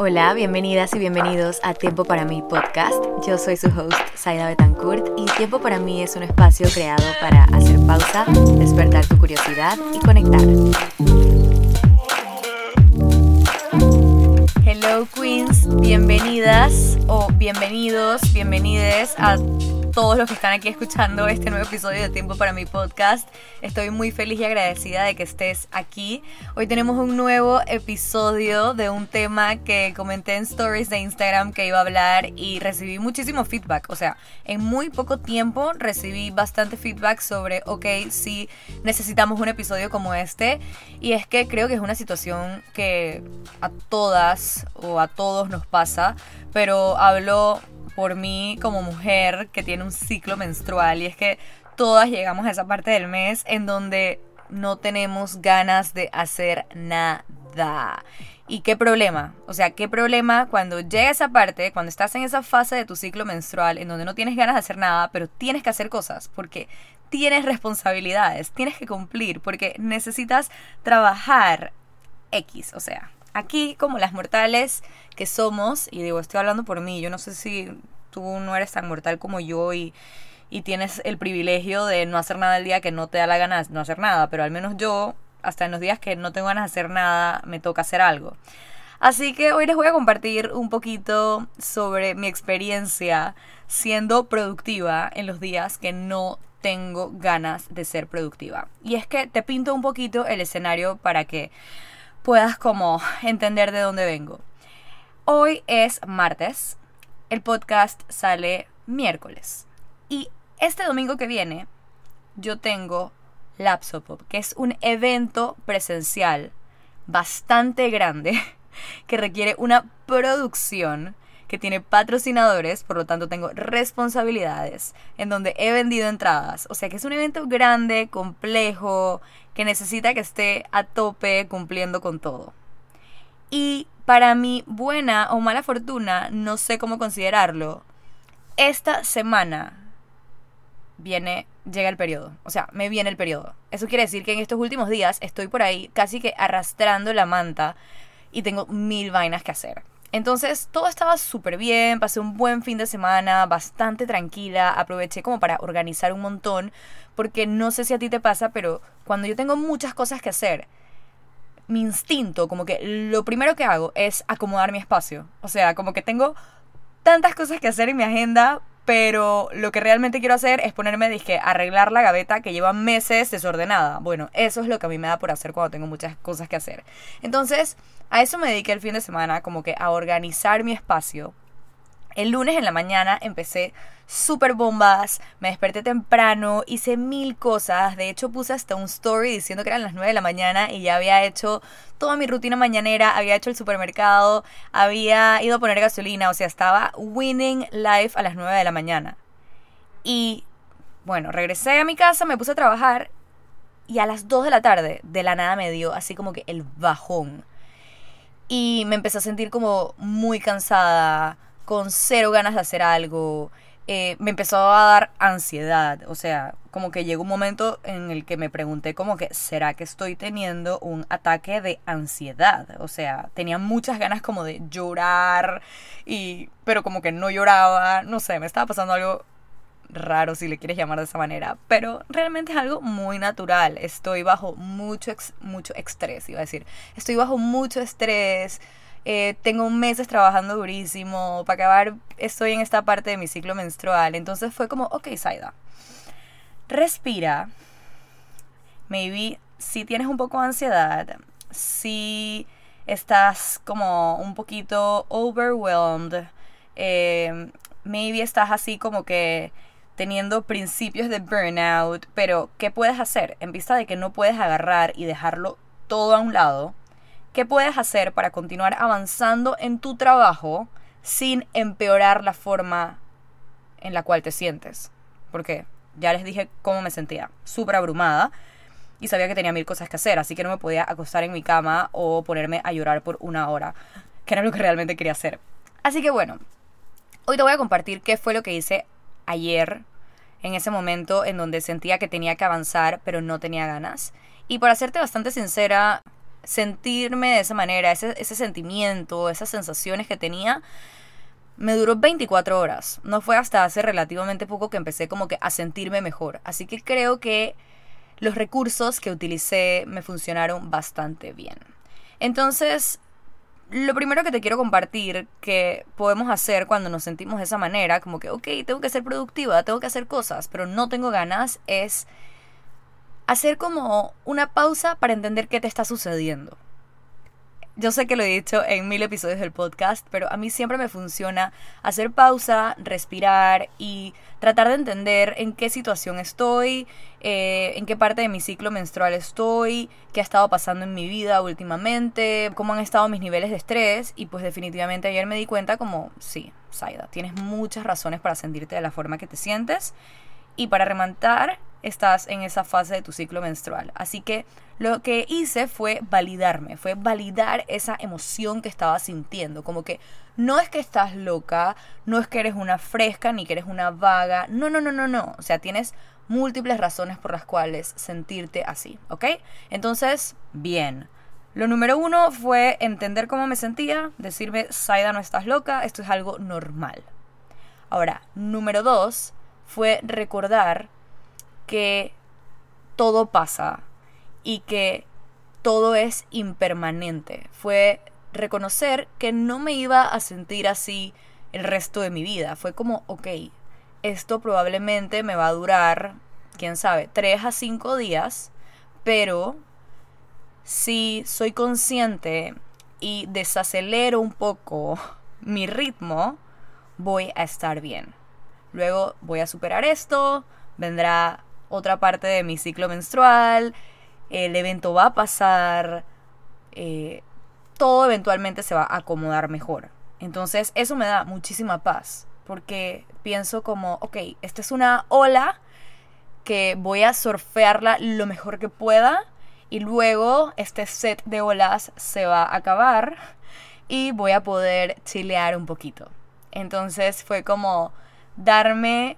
Hola, bienvenidas y bienvenidos a Tiempo para mí podcast. Yo soy su host, Saida Betancourt, y Tiempo para mí es un espacio creado para hacer pausa, despertar tu curiosidad y conectar. Hello Queens, bienvenidas o bienvenidos, bienvenides a todos los que están aquí escuchando este nuevo episodio de Tiempo para mi podcast. Estoy muy feliz y agradecida de que estés aquí. Hoy tenemos un nuevo episodio de un tema que comenté en stories de Instagram que iba a hablar y recibí muchísimo feedback. O sea, en muy poco tiempo recibí bastante feedback sobre, ok, si necesitamos un episodio como este. Y es que creo que es una situación que a todas o a todos nos pasa, pero hablo por mí como mujer que tiene un ciclo menstrual y es que todas llegamos a esa parte del mes en donde no tenemos ganas de hacer nada. ¿Y qué problema? O sea, ¿qué problema cuando llega esa parte, cuando estás en esa fase de tu ciclo menstrual en donde no tienes ganas de hacer nada, pero tienes que hacer cosas? Porque tienes responsabilidades, tienes que cumplir, porque necesitas trabajar X, o sea, aquí como las mortales que somos, y digo, estoy hablando por mí, yo no sé si tú no eres tan mortal como yo y, y tienes el privilegio de no hacer nada el día que no te da la gana de no hacer nada, pero al menos yo, hasta en los días que no tengo ganas de hacer nada, me toca hacer algo. Así que hoy les voy a compartir un poquito sobre mi experiencia siendo productiva en los días que no tengo ganas de ser productiva. Y es que te pinto un poquito el escenario para que puedas como entender de dónde vengo. Hoy es martes, el podcast sale miércoles y este domingo que viene yo tengo Lapsopop, que es un evento presencial bastante grande que requiere una producción que tiene patrocinadores, por lo tanto tengo responsabilidades, en donde he vendido entradas. O sea que es un evento grande, complejo, que necesita que esté a tope cumpliendo con todo. Y para mi buena o mala fortuna, no sé cómo considerarlo, esta semana viene, llega el periodo. O sea, me viene el periodo. Eso quiere decir que en estos últimos días estoy por ahí casi que arrastrando la manta y tengo mil vainas que hacer. Entonces todo estaba súper bien, pasé un buen fin de semana, bastante tranquila, aproveché como para organizar un montón, porque no sé si a ti te pasa, pero cuando yo tengo muchas cosas que hacer, mi instinto, como que lo primero que hago es acomodar mi espacio. O sea, como que tengo tantas cosas que hacer en mi agenda, pero lo que realmente quiero hacer es ponerme, dije, arreglar la gaveta que lleva meses desordenada. Bueno, eso es lo que a mí me da por hacer cuando tengo muchas cosas que hacer. Entonces, a eso me dediqué el fin de semana, como que a organizar mi espacio. El lunes en la mañana empecé súper bombas, me desperté temprano, hice mil cosas, de hecho puse hasta un story diciendo que eran las 9 de la mañana y ya había hecho toda mi rutina mañanera, había hecho el supermercado, había ido a poner gasolina, o sea, estaba winning life a las 9 de la mañana. Y bueno, regresé a mi casa, me puse a trabajar y a las 2 de la tarde de la nada me dio así como que el bajón. Y me empecé a sentir como muy cansada, con cero ganas de hacer algo. Eh, me empezó a dar ansiedad. O sea, como que llegó un momento en el que me pregunté como que, ¿será que estoy teniendo un ataque de ansiedad? O sea, tenía muchas ganas como de llorar, y, pero como que no lloraba. No sé, me estaba pasando algo raro si le quieres llamar de esa manera, pero realmente es algo muy natural. Estoy bajo mucho, mucho estrés, iba a decir. Estoy bajo mucho estrés eh, tengo meses trabajando durísimo, para acabar estoy en esta parte de mi ciclo menstrual. Entonces fue como, ok, Saida, respira. Maybe si tienes un poco de ansiedad, si estás como un poquito overwhelmed, eh, maybe estás así como que teniendo principios de burnout, pero ¿qué puedes hacer? En vista de que no puedes agarrar y dejarlo todo a un lado, ¿Qué puedes hacer para continuar avanzando en tu trabajo sin empeorar la forma en la cual te sientes? Porque ya les dije cómo me sentía, súper abrumada y sabía que tenía mil cosas que hacer, así que no me podía acostar en mi cama o ponerme a llorar por una hora, que era lo que realmente quería hacer. Así que bueno, hoy te voy a compartir qué fue lo que hice ayer, en ese momento en donde sentía que tenía que avanzar, pero no tenía ganas. Y para serte bastante sincera, sentirme de esa manera, ese, ese sentimiento, esas sensaciones que tenía, me duró 24 horas. No fue hasta hace relativamente poco que empecé como que a sentirme mejor. Así que creo que los recursos que utilicé me funcionaron bastante bien. Entonces, lo primero que te quiero compartir que podemos hacer cuando nos sentimos de esa manera, como que, ok, tengo que ser productiva, tengo que hacer cosas, pero no tengo ganas, es hacer como una pausa para entender qué te está sucediendo. Yo sé que lo he dicho en mil episodios del podcast, pero a mí siempre me funciona hacer pausa, respirar y tratar de entender en qué situación estoy, eh, en qué parte de mi ciclo menstrual estoy, qué ha estado pasando en mi vida últimamente, cómo han estado mis niveles de estrés y pues definitivamente ayer me di cuenta como, sí, Saida, tienes muchas razones para sentirte de la forma que te sientes y para remontar estás en esa fase de tu ciclo menstrual. Así que lo que hice fue validarme, fue validar esa emoción que estaba sintiendo. Como que no es que estás loca, no es que eres una fresca ni que eres una vaga. No, no, no, no, no. O sea, tienes múltiples razones por las cuales sentirte así, ¿ok? Entonces, bien. Lo número uno fue entender cómo me sentía, decirme, Saida, no estás loca, esto es algo normal. Ahora, número dos fue recordar que todo pasa y que todo es impermanente. Fue reconocer que no me iba a sentir así el resto de mi vida. Fue como, ok, esto probablemente me va a durar, quién sabe, tres a cinco días, pero si soy consciente y desacelero un poco mi ritmo, voy a estar bien. Luego voy a superar esto, vendrá otra parte de mi ciclo menstrual, el evento va a pasar, eh, todo eventualmente se va a acomodar mejor. Entonces eso me da muchísima paz, porque pienso como, ok, esta es una ola que voy a surfearla lo mejor que pueda y luego este set de olas se va a acabar y voy a poder chilear un poquito. Entonces fue como darme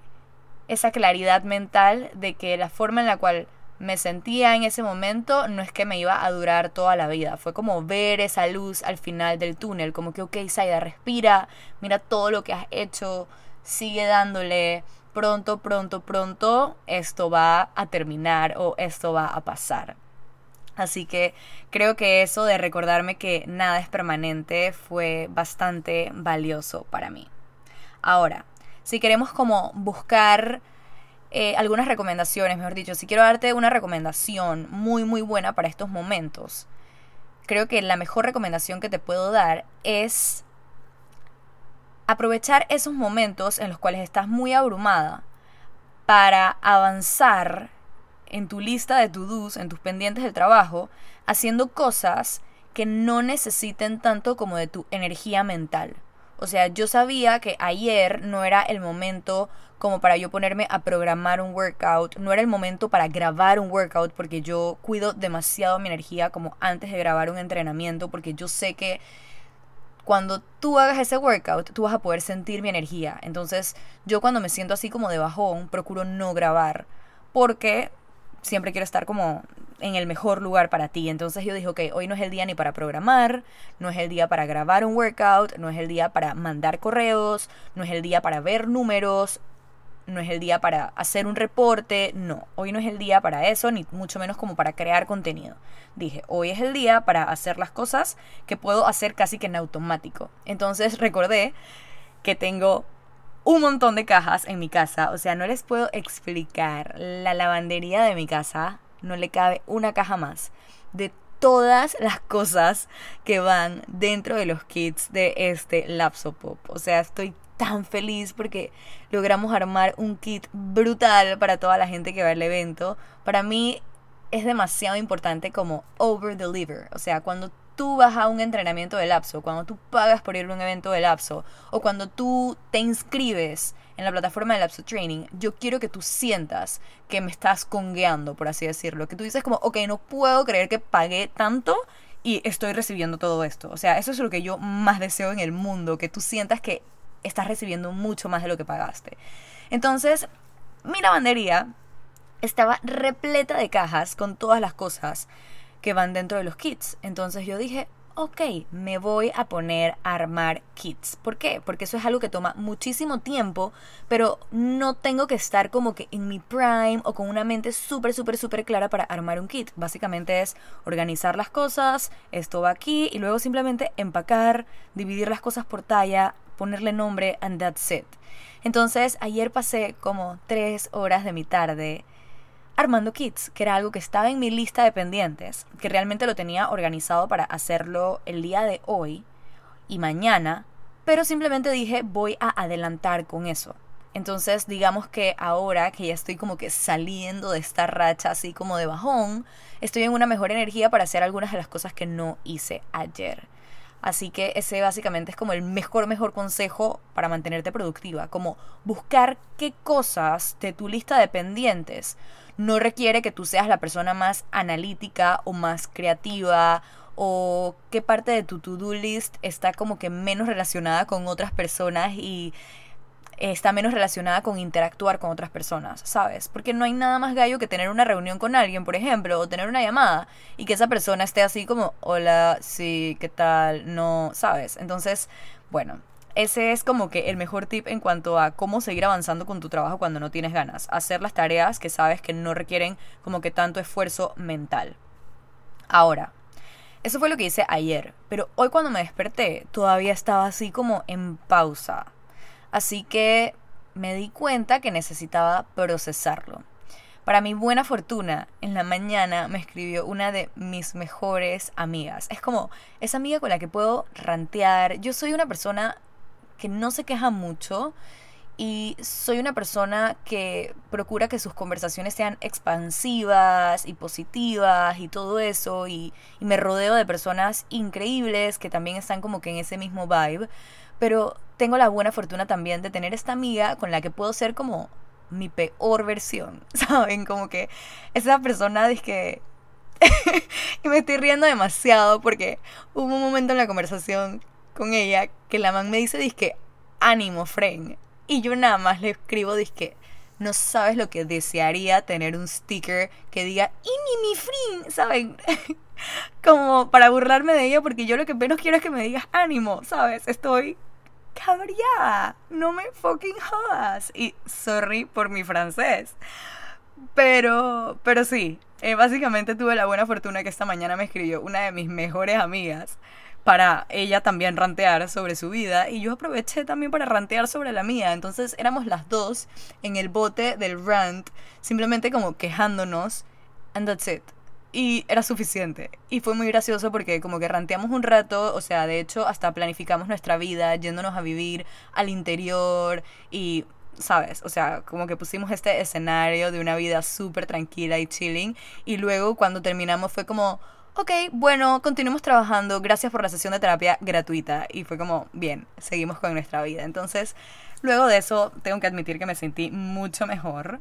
esa claridad mental de que la forma en la cual me sentía en ese momento no es que me iba a durar toda la vida. Fue como ver esa luz al final del túnel. Como que, ok, Saida, respira, mira todo lo que has hecho, sigue dándole. Pronto, pronto, pronto esto va a terminar o esto va a pasar. Así que creo que eso de recordarme que nada es permanente fue bastante valioso para mí. Ahora, si queremos como buscar eh, algunas recomendaciones, mejor dicho, si quiero darte una recomendación muy muy buena para estos momentos, creo que la mejor recomendación que te puedo dar es aprovechar esos momentos en los cuales estás muy abrumada para avanzar en tu lista de to-dos, en tus pendientes de trabajo, haciendo cosas que no necesiten tanto como de tu energía mental. O sea, yo sabía que ayer no era el momento como para yo ponerme a programar un workout, no era el momento para grabar un workout porque yo cuido demasiado mi energía como antes de grabar un entrenamiento porque yo sé que cuando tú hagas ese workout, tú vas a poder sentir mi energía. Entonces, yo cuando me siento así como de bajón, procuro no grabar porque siempre quiero estar como en el mejor lugar para ti. Entonces yo dije, ok, hoy no es el día ni para programar, no es el día para grabar un workout, no es el día para mandar correos, no es el día para ver números, no es el día para hacer un reporte, no, hoy no es el día para eso, ni mucho menos como para crear contenido. Dije, hoy es el día para hacer las cosas que puedo hacer casi que en automático. Entonces recordé que tengo un montón de cajas en mi casa, o sea, no les puedo explicar la lavandería de mi casa no le cabe una caja más de todas las cosas que van dentro de los kits de este lapso pop. O sea, estoy tan feliz porque logramos armar un kit brutal para toda la gente que va al evento. Para mí es demasiado importante como over deliver. O sea, cuando tú vas a un entrenamiento de lapso, cuando tú pagas por ir a un evento de lapso o cuando tú te inscribes en la plataforma de Lapso Training, yo quiero que tú sientas que me estás congueando, por así decirlo. Que tú dices como, ok, no puedo creer que pagué tanto y estoy recibiendo todo esto. O sea, eso es lo que yo más deseo en el mundo, que tú sientas que estás recibiendo mucho más de lo que pagaste. Entonces, mi lavandería estaba repleta de cajas con todas las cosas que van dentro de los kits. Entonces yo dije, ok, me voy a poner a armar kits. ¿Por qué? Porque eso es algo que toma muchísimo tiempo, pero no tengo que estar como que en mi prime o con una mente súper, súper, súper clara para armar un kit. Básicamente es organizar las cosas, esto va aquí y luego simplemente empacar, dividir las cosas por talla, ponerle nombre and that's it. Entonces ayer pasé como tres horas de mi tarde armando kits, que era algo que estaba en mi lista de pendientes, que realmente lo tenía organizado para hacerlo el día de hoy y mañana, pero simplemente dije voy a adelantar con eso. Entonces, digamos que ahora que ya estoy como que saliendo de esta racha así como de bajón, estoy en una mejor energía para hacer algunas de las cosas que no hice ayer. Así que ese básicamente es como el mejor, mejor consejo para mantenerte productiva, como buscar qué cosas de tu lista de pendientes no requiere que tú seas la persona más analítica o más creativa o qué parte de tu to-do list está como que menos relacionada con otras personas y está menos relacionada con interactuar con otras personas, ¿sabes? Porque no hay nada más gallo que tener una reunión con alguien, por ejemplo, o tener una llamada y que esa persona esté así como, hola, sí, ¿qué tal? No, ¿sabes? Entonces, bueno, ese es como que el mejor tip en cuanto a cómo seguir avanzando con tu trabajo cuando no tienes ganas. Hacer las tareas que sabes que no requieren como que tanto esfuerzo mental. Ahora, eso fue lo que hice ayer, pero hoy cuando me desperté todavía estaba así como en pausa. Así que me di cuenta que necesitaba procesarlo. Para mi buena fortuna, en la mañana me escribió una de mis mejores amigas. Es como esa amiga con la que puedo rantear. Yo soy una persona que no se queja mucho y soy una persona que procura que sus conversaciones sean expansivas y positivas y todo eso y, me rodeo de personas increíbles que también están como que en ese mismo vibe pero tengo la buena fortuna también de tener esta amiga con la que puedo ser como mi peor versión, ¿saben? Como que esa persona es que... y me estoy riendo demasiado porque hubo un momento en la conversación con ella que la man me dice, disque, ánimo, friend. Y yo nada más le escribo, disque, no sabes lo que desearía tener un sticker que diga, ini mi friend, ¿saben? Como para burlarme de ella, porque yo lo que menos quiero es que me digas ánimo, ¿sabes? Estoy cabreada, no me fucking jodas. Y sorry por mi francés. Pero, pero sí, eh, básicamente tuve la buena fortuna que esta mañana me escribió una de mis mejores amigas para ella también rantear sobre su vida y yo aproveché también para rantear sobre la mía. Entonces éramos las dos en el bote del rant, simplemente como quejándonos, and that's it. Y era suficiente. Y fue muy gracioso porque como que ranteamos un rato, o sea, de hecho hasta planificamos nuestra vida yéndonos a vivir al interior y ¿sabes? O sea, como que pusimos este escenario de una vida súper tranquila y chilling. Y luego cuando terminamos fue como, ok, bueno, continuemos trabajando, gracias por la sesión de terapia gratuita. Y fue como, bien, seguimos con nuestra vida. Entonces, luego de eso, tengo que admitir que me sentí mucho mejor,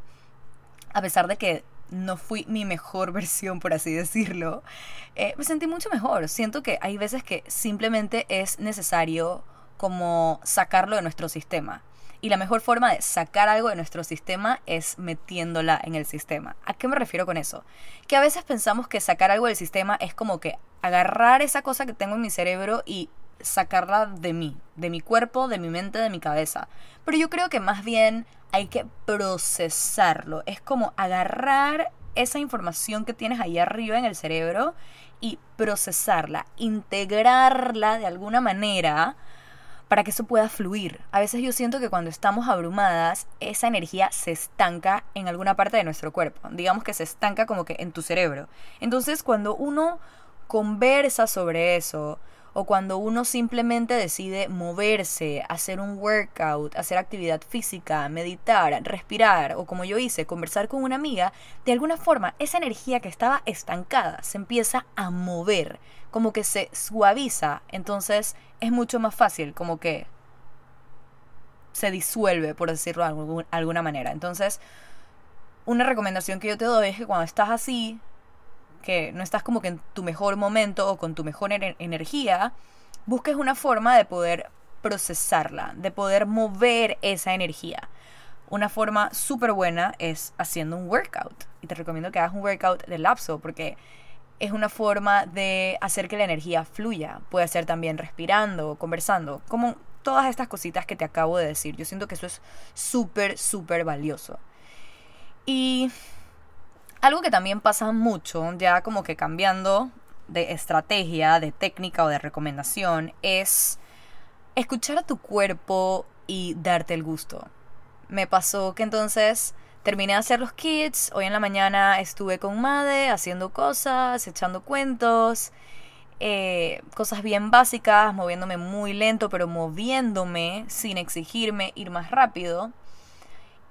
a pesar de que no fui mi mejor versión, por así decirlo. Eh, me sentí mucho mejor. Siento que hay veces que simplemente es necesario como sacarlo de nuestro sistema. Y la mejor forma de sacar algo de nuestro sistema es metiéndola en el sistema. ¿A qué me refiero con eso? Que a veces pensamos que sacar algo del sistema es como que agarrar esa cosa que tengo en mi cerebro y sacarla de mí, de mi cuerpo, de mi mente, de mi cabeza. Pero yo creo que más bien hay que procesarlo. Es como agarrar esa información que tienes ahí arriba en el cerebro y procesarla, integrarla de alguna manera para que eso pueda fluir. A veces yo siento que cuando estamos abrumadas, esa energía se estanca en alguna parte de nuestro cuerpo. Digamos que se estanca como que en tu cerebro. Entonces, cuando uno conversa sobre eso, o cuando uno simplemente decide moverse, hacer un workout, hacer actividad física, meditar, respirar o como yo hice, conversar con una amiga, de alguna forma esa energía que estaba estancada se empieza a mover, como que se suaviza, entonces es mucho más fácil, como que se disuelve, por decirlo de alguna manera. Entonces, una recomendación que yo te doy es que cuando estás así, que no estás como que en tu mejor momento o con tu mejor energía, busques una forma de poder procesarla, de poder mover esa energía. Una forma súper buena es haciendo un workout. Y te recomiendo que hagas un workout de lapso porque es una forma de hacer que la energía fluya. Puede ser también respirando, conversando, como todas estas cositas que te acabo de decir. Yo siento que eso es súper, súper valioso. Y algo que también pasa mucho, ya como que cambiando de estrategia, de técnica o de recomendación, es escuchar a tu cuerpo y darte el gusto. Me pasó que entonces terminé de hacer los kits, hoy en la mañana estuve con Made haciendo cosas, echando cuentos, eh, cosas bien básicas, moviéndome muy lento, pero moviéndome sin exigirme ir más rápido.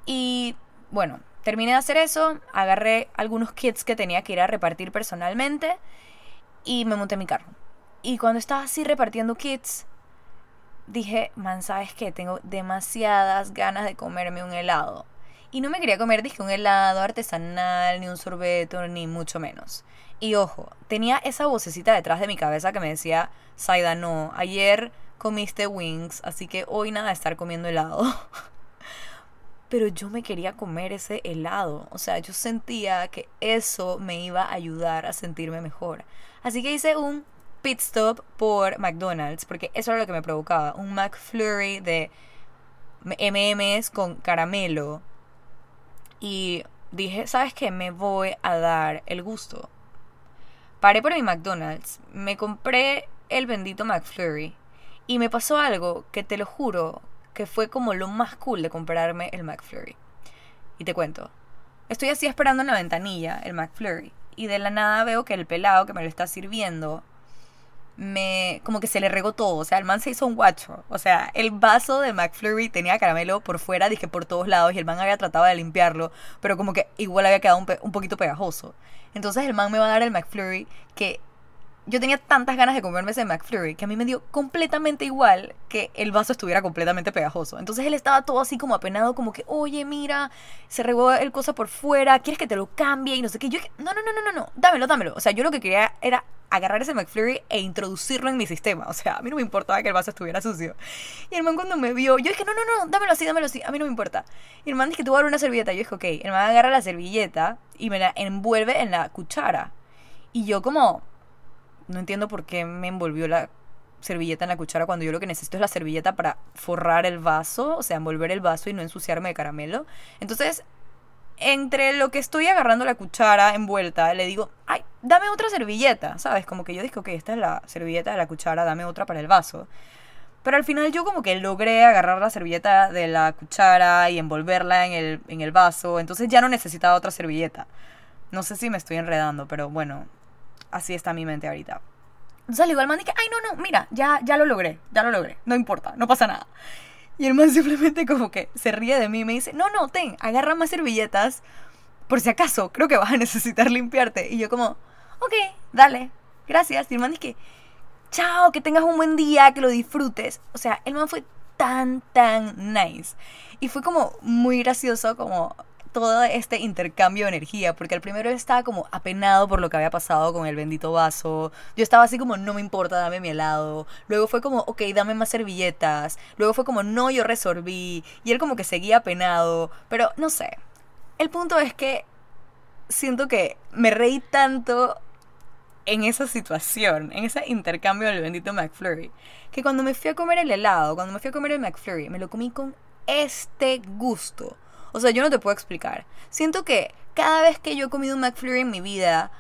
Y bueno, terminé de hacer eso, agarré algunos kits que tenía que ir a repartir personalmente y me monté en mi carro. Y cuando estaba así repartiendo kits, dije, man, ¿sabes qué? Tengo demasiadas ganas de comerme un helado. Y no me quería comer, dije, un helado artesanal, ni un sorbeto, ni mucho menos. Y ojo, tenía esa vocecita detrás de mi cabeza que me decía, Saida, no, ayer comiste wings, así que hoy nada de estar comiendo helado. Pero yo me quería comer ese helado. O sea, yo sentía que eso me iba a ayudar a sentirme mejor. Así que hice un pit stop por McDonald's, porque eso era lo que me provocaba. Un McFlurry de MMs con caramelo. Y dije, ¿sabes qué? Me voy a dar el gusto. Paré por mi McDonald's, me compré el bendito McFlurry. Y me pasó algo que te lo juro que fue como lo más cool de comprarme el McFlurry. Y te cuento. Estoy así esperando en la ventanilla el McFlurry. Y de la nada veo que el pelado que me lo está sirviendo me como que se le regó todo, o sea, el man se hizo un guacho, o sea, el vaso de McFlurry tenía caramelo por fuera, dije por todos lados y el man había tratado de limpiarlo, pero como que igual había quedado un, un poquito pegajoso. Entonces el man me va a dar el McFlurry que yo tenía tantas ganas de comerme ese McFlurry que a mí me dio completamente igual que el vaso estuviera completamente pegajoso. Entonces él estaba todo así como apenado, como que, oye, mira, se regó el cosa por fuera, ¿quieres que te lo cambie? Y no sé qué. Yo no, no, no, no, no, no, dámelo, dámelo. O sea, yo lo que quería era agarrar ese McFlurry e introducirlo en mi sistema. O sea, a mí no me importaba que el vaso estuviera sucio. Y el man cuando me vio, yo dije, no, no, no, dámelo así, dámelo así, a mí no me importa. Y el man dice que tú una servilleta. Yo dije, ok, el man agarra la servilleta y me la envuelve en la cuchara. Y yo como no entiendo por qué me envolvió la servilleta en la cuchara cuando yo lo que necesito es la servilleta para forrar el vaso, o sea, envolver el vaso y no ensuciarme de caramelo. Entonces, entre lo que estoy agarrando la cuchara envuelta, le digo, ay, dame otra servilleta, ¿sabes? Como que yo dije, ok, esta es la servilleta de la cuchara, dame otra para el vaso. Pero al final yo como que logré agarrar la servilleta de la cuchara y envolverla en el, en el vaso, entonces ya no necesitaba otra servilleta. No sé si me estoy enredando, pero bueno, así está mi mente ahorita. Entonces le digo al man, que, ay, no, no, mira, ya, ya lo logré, ya lo logré, no importa, no pasa nada. Y el man simplemente como que se ríe de mí y me dice, no, no, ten, agarra más servilletas, por si acaso, creo que vas a necesitar limpiarte. Y yo como, ok, dale, gracias. Y el man dice, chao, que tengas un buen día, que lo disfrutes. O sea, el man fue tan, tan nice. Y fue como muy gracioso, como todo este intercambio de energía, porque al primero estaba como apenado por lo que había pasado con el bendito vaso, yo estaba así como no me importa, dame mi helado, luego fue como, ok, dame más servilletas, luego fue como, no, yo resolví, y él como que seguía apenado, pero no sé, el punto es que siento que me reí tanto en esa situación, en ese intercambio del bendito McFlurry, que cuando me fui a comer el helado, cuando me fui a comer el McFlurry, me lo comí con este gusto. O sea, yo no te puedo explicar. Siento que cada vez que yo he comido un McFlurry en mi vida,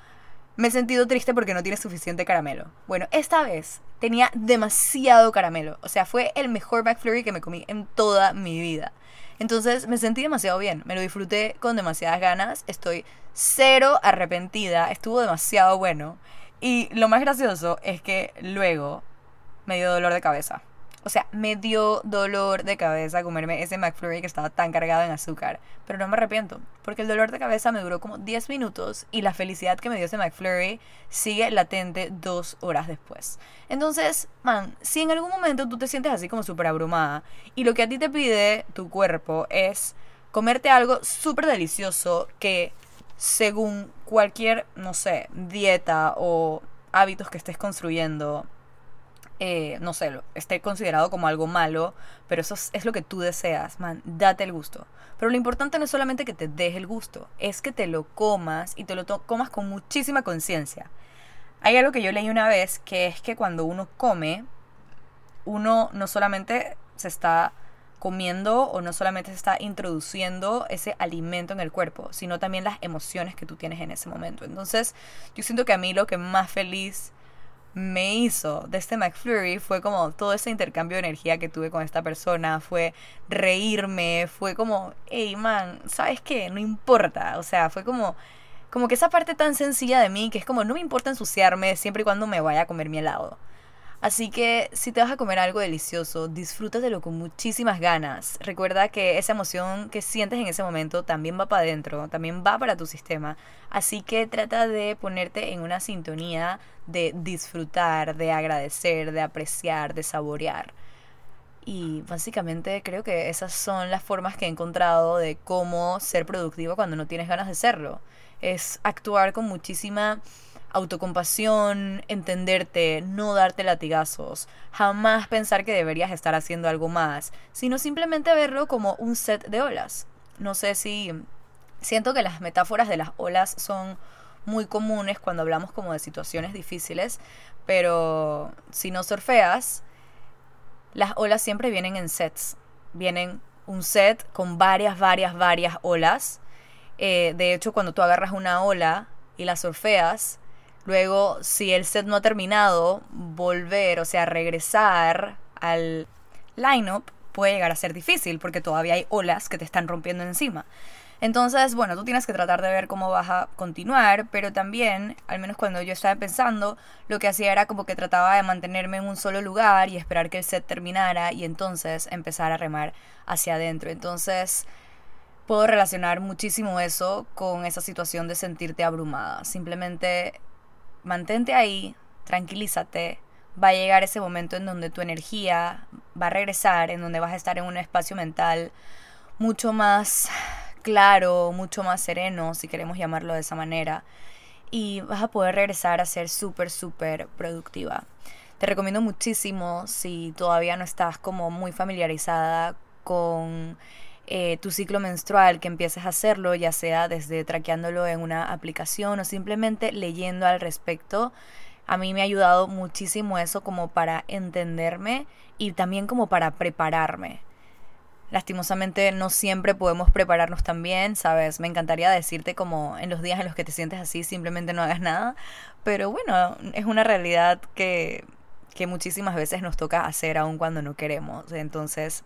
me he sentido triste porque no tiene suficiente caramelo. Bueno, esta vez tenía demasiado caramelo. O sea, fue el mejor McFlurry que me comí en toda mi vida. Entonces me sentí demasiado bien. Me lo disfruté con demasiadas ganas. Estoy cero arrepentida. Estuvo demasiado bueno. Y lo más gracioso es que luego me dio dolor de cabeza. O sea, me dio dolor de cabeza comerme ese McFlurry que estaba tan cargado en azúcar. Pero no me arrepiento, porque el dolor de cabeza me duró como 10 minutos y la felicidad que me dio ese McFlurry sigue latente dos horas después. Entonces, man, si en algún momento tú te sientes así como súper abrumada y lo que a ti te pide tu cuerpo es comerte algo súper delicioso que según cualquier, no sé, dieta o hábitos que estés construyendo, eh, no sé, esté considerado como algo malo, pero eso es, lo que tú deseas, man, date el gusto. Pero lo importante no es solamente que te deje el gusto, es que te lo comas y te lo comas con muchísima conciencia. Hay algo que yo leí una vez que es que cuando uno come, uno no solamente se está comiendo o no solamente se está introduciendo ese alimento en el cuerpo, sino también las emociones que tú tienes en ese momento. Entonces, yo siento que a mí lo que más feliz me hizo de este McFlurry fue como todo ese intercambio de energía que tuve con esta persona, fue reírme, fue como, hey man, ¿sabes qué? No importa, o sea, fue como, como que esa parte tan sencilla de mí que es como, no me importa ensuciarme siempre y cuando me vaya a comer mi helado. Así que si te vas a comer algo delicioso, disfrútatelo con muchísimas ganas. Recuerda que esa emoción que sientes en ese momento también va para adentro, también va para tu sistema. Así que trata de ponerte en una sintonía de disfrutar, de agradecer, de apreciar, de saborear. Y básicamente creo que esas son las formas que he encontrado de cómo ser productivo cuando no tienes ganas de serlo. Es actuar con muchísima autocompasión, entenderte, no darte latigazos, jamás pensar que deberías estar haciendo algo más, sino simplemente verlo como un set de olas. No sé si siento que las metáforas de las olas son muy comunes cuando hablamos como de situaciones difíciles, pero si no surfeas, las olas siempre vienen en sets. Vienen un set con varias, varias, varias olas. Eh, de hecho, cuando tú agarras una ola y la surfeas, Luego, si el set no ha terminado, volver, o sea, regresar al lineup puede llegar a ser difícil porque todavía hay olas que te están rompiendo encima. Entonces, bueno, tú tienes que tratar de ver cómo vas a continuar, pero también, al menos cuando yo estaba pensando, lo que hacía era como que trataba de mantenerme en un solo lugar y esperar que el set terminara y entonces empezar a remar hacia adentro. Entonces, puedo relacionar muchísimo eso con esa situación de sentirte abrumada. Simplemente mantente ahí, tranquilízate. Va a llegar ese momento en donde tu energía va a regresar, en donde vas a estar en un espacio mental mucho más claro, mucho más sereno, si queremos llamarlo de esa manera. Y vas a poder regresar a ser súper, súper productiva. Te recomiendo muchísimo si todavía no estás como muy familiarizada con eh, tu ciclo menstrual, que empieces a hacerlo, ya sea desde traqueándolo en una aplicación o simplemente leyendo al respecto. A mí me ha ayudado muchísimo eso como para entenderme y también como para prepararme. Lastimosamente no siempre podemos prepararnos tan bien, ¿sabes? Me encantaría decirte como en los días en los que te sientes así simplemente no hagas nada, pero bueno, es una realidad que, que muchísimas veces nos toca hacer aun cuando no queremos. Entonces,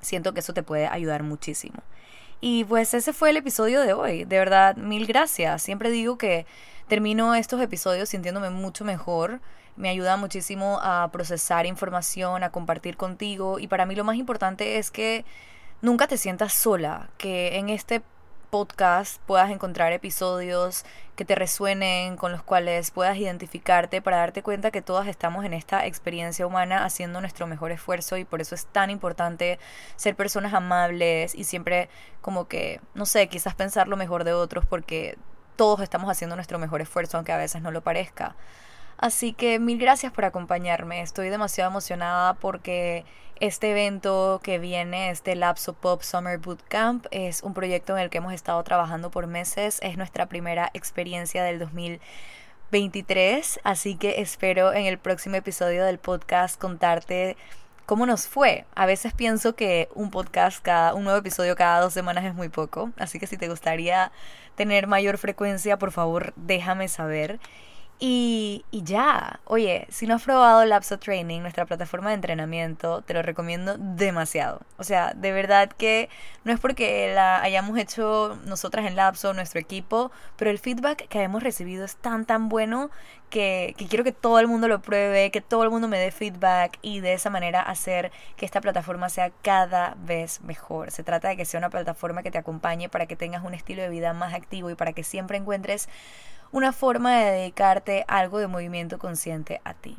siento que eso te puede ayudar muchísimo. Y pues ese fue el episodio de hoy. De verdad, mil gracias. Siempre digo que termino estos episodios sintiéndome mucho mejor. Me ayuda muchísimo a procesar información, a compartir contigo. Y para mí lo más importante es que nunca te sientas sola. Que en este podcast puedas encontrar episodios que te resuenen, con los cuales puedas identificarte para darte cuenta que todas estamos en esta experiencia humana haciendo nuestro mejor esfuerzo y por eso es tan importante ser personas amables y siempre como que, no sé, quizás pensar lo mejor de otros porque todos estamos haciendo nuestro mejor esfuerzo aunque a veces no lo parezca. Así que mil gracias por acompañarme. Estoy demasiado emocionada porque este evento que viene, este Lapso Pop Summer Bootcamp, es un proyecto en el que hemos estado trabajando por meses. Es nuestra primera experiencia del 2023. Así que espero en el próximo episodio del podcast contarte cómo nos fue. A veces pienso que un podcast, cada, un nuevo episodio cada dos semanas es muy poco. Así que si te gustaría tener mayor frecuencia, por favor déjame saber. Y, ya, oye, si no has probado Lapso Training, nuestra plataforma de entrenamiento, te lo recomiendo demasiado. O sea, de verdad que no es porque la hayamos hecho nosotras en Lapso, nuestro equipo, pero el feedback que hemos recibido es tan, tan bueno que, que quiero que todo el mundo lo pruebe, que todo el mundo me dé feedback y de esa manera hacer que esta plataforma sea cada vez mejor. Se trata de que sea una plataforma que te acompañe para que tengas un estilo de vida más activo y para que siempre encuentres una forma de dedicarte algo de movimiento consciente a ti.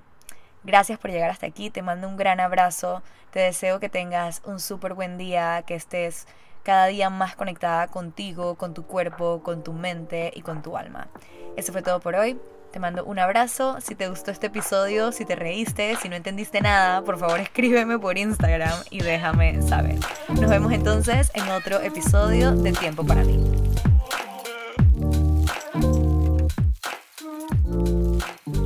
Gracias por llegar hasta aquí, te mando un gran abrazo, te deseo que tengas un súper buen día, que estés cada día más conectada contigo, con tu cuerpo, con tu mente y con tu alma. Eso fue todo por hoy. Te mando un abrazo. Si te gustó este episodio, si te reíste, si no entendiste nada, por favor escríbeme por Instagram y déjame saber. Nos vemos entonces en otro episodio de Tiempo para mí. Thank you.